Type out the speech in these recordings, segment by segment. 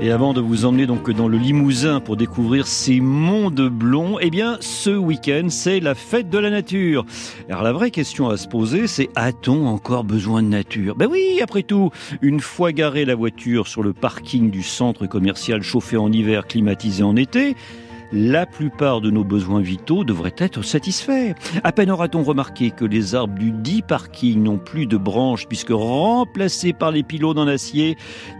Et avant de vous emmener donc dans le Limousin pour découvrir ces monts de blond, eh bien, ce week-end, c'est la fête de la nature. Alors, la vraie question à se poser, c'est a-t-on encore besoin de nature? Ben oui, après tout, une fois garée la voiture sur le parking du centre commercial chauffé en hiver, climatisé en été, la plupart de nos besoins vitaux devraient être satisfaits. À peine aura-t-on remarqué que les arbres du dit parking n'ont plus de branches puisque remplacés par les pylônes en acier,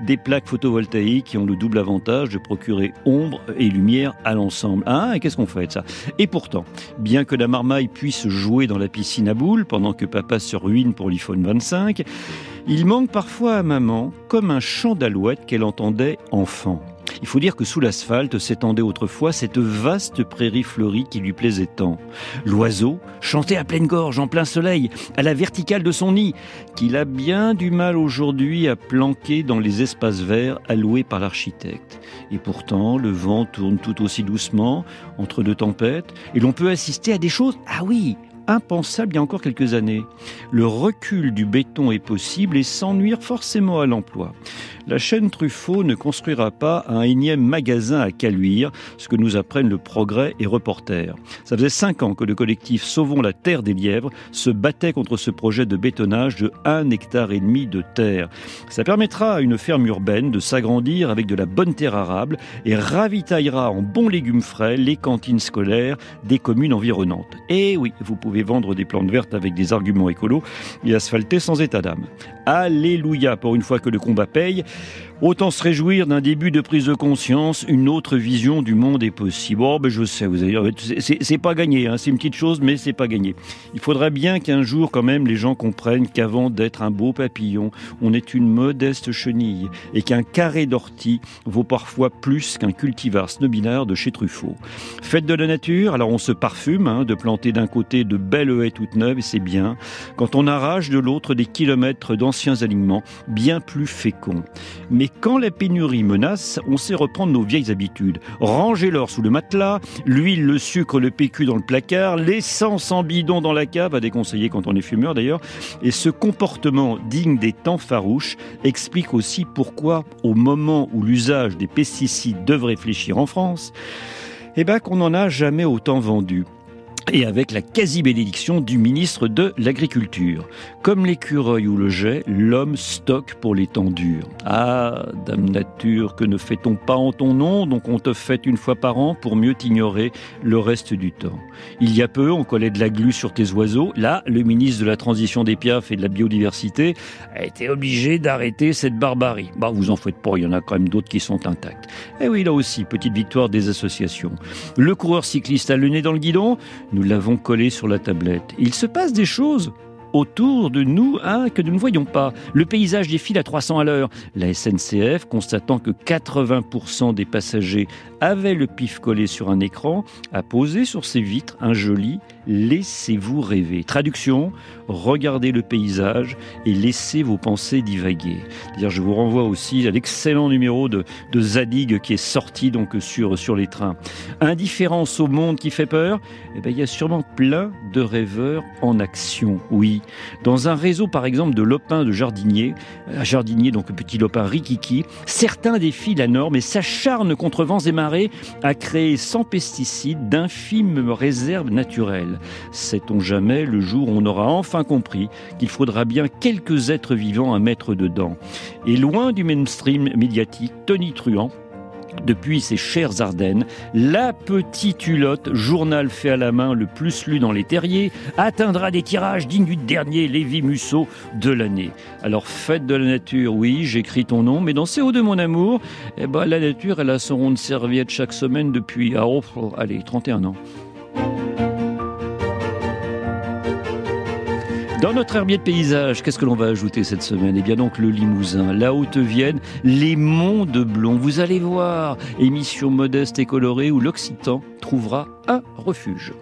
des plaques photovoltaïques qui ont le double avantage de procurer ombre et lumière à l'ensemble. Ah, et qu'est-ce qu'on fait de ça? Et pourtant, bien que la marmaille puisse jouer dans la piscine à boules pendant que papa se ruine pour l'iPhone 25, il manque parfois à maman comme un chant d'alouette qu'elle entendait enfant. Il faut dire que sous l'asphalte s'étendait autrefois cette vaste prairie fleurie qui lui plaisait tant. L'oiseau chantait à pleine gorge, en plein soleil, à la verticale de son nid, qu'il a bien du mal aujourd'hui à planquer dans les espaces verts alloués par l'architecte. Et pourtant, le vent tourne tout aussi doucement entre deux tempêtes, et l'on peut assister à des choses, ah oui, impensable il y a encore quelques années. Le recul du béton est possible et sans nuire forcément à l'emploi. La chaîne Truffaut ne construira pas un énième magasin à Caluire, ce que nous apprennent le progrès et reporter. Ça faisait cinq ans que le collectif Sauvons la terre des lièvres se battait contre ce projet de bétonnage de un hectare et demi de terre. Ça permettra à une ferme urbaine de s'agrandir avec de la bonne terre arable et ravitaillera en bons légumes frais les cantines scolaires des communes environnantes. Et oui, vous pouvez vendre des plantes vertes avec des arguments écolos et asphalter sans état d'âme. Alléluia, pour une fois que le combat paye. Autant se réjouir d'un début de prise de conscience, une autre vision du monde est possible. Oh, ben je sais, vous allez dire, c'est pas gagné, hein, c'est une petite chose, mais c'est pas gagné. Il faudrait bien qu'un jour, quand même, les gens comprennent qu'avant d'être un beau papillon, on est une modeste chenille et qu'un carré d'ortie vaut parfois plus qu'un cultivar snobinaire de chez Truffaut. Fête de la nature, alors on se parfume hein, de planter d'un côté de belles haies toutes neuves, et c'est bien. Quand on arrache de l'autre des kilomètres d'anciens alignements, bien plus féconds. Mais quand la pénurie menace, on sait reprendre nos vieilles habitudes. Ranger l'or sous le matelas, l'huile, le sucre, le PQ dans le placard, l'essence en bidon dans la cave, à déconseiller quand on est fumeur d'ailleurs. Et ce comportement digne des temps farouches explique aussi pourquoi, au moment où l'usage des pesticides devrait fléchir en France, eh ben qu'on n'en a jamais autant vendu et avec la quasi-bénédiction du ministre de l'Agriculture. Comme l'écureuil ou le jet, l'homme stocke pour les temps durs. Ah, Dame Nature, que ne fait-on pas en ton nom, donc on te fait une fois par an pour mieux t'ignorer le reste du temps. Il y a peu, on collait de la glu sur tes oiseaux. Là, le ministre de la Transition des Piafs et de la Biodiversité a été obligé d'arrêter cette barbarie. Bah, vous en faites pas, il y en a quand même d'autres qui sont intacts. Et eh oui, là aussi, petite victoire des associations. Le coureur cycliste a le nez dans le guidon, nous l'avons collé sur la tablette. Il se passe des choses autour de nous hein, que nous ne voyons pas. Le paysage défile à 300 à l'heure. La SNCF, constatant que 80% des passagers avaient le pif collé sur un écran, a posé sur ses vitres un joli Laissez-vous rêver. Traduction, regardez le paysage et laissez vos pensées divaguer. Je vous renvoie aussi à l'excellent numéro de, Zadig qui est sorti donc sur, sur les trains. Indifférence au monde qui fait peur, eh ben, il y a sûrement plein de rêveurs en action. Oui, dans un réseau, par exemple, de lopins de jardiniers, un jardinier, donc petit lopin rikiki, certains défient la norme et s'acharnent contre vents et marées à créer sans pesticides d'infimes réserves naturelles. Sait-on jamais le jour où on aura enfin compris qu'il faudra bien quelques êtres vivants à mettre dedans? Et loin du mainstream médiatique, Tony Truant depuis ses chères Ardennes, la petite hulotte, journal fait à la main le plus lu dans les terriers, atteindra des tirages dignes du dernier Lévi Musso de l'année. Alors fête de la nature, oui, j'écris ton nom, mais dans CO de mon amour, eh ben, la nature, elle a son rond de serviette chaque semaine depuis, ah, oh, allez, 31 ans. Dans notre herbier de paysage, qu'est-ce que l'on va ajouter cette semaine? Eh bien donc le Limousin, la Haute-Vienne, les monts de Blon. Vous allez voir, émission modeste et colorée où l'Occitan trouvera un refuge.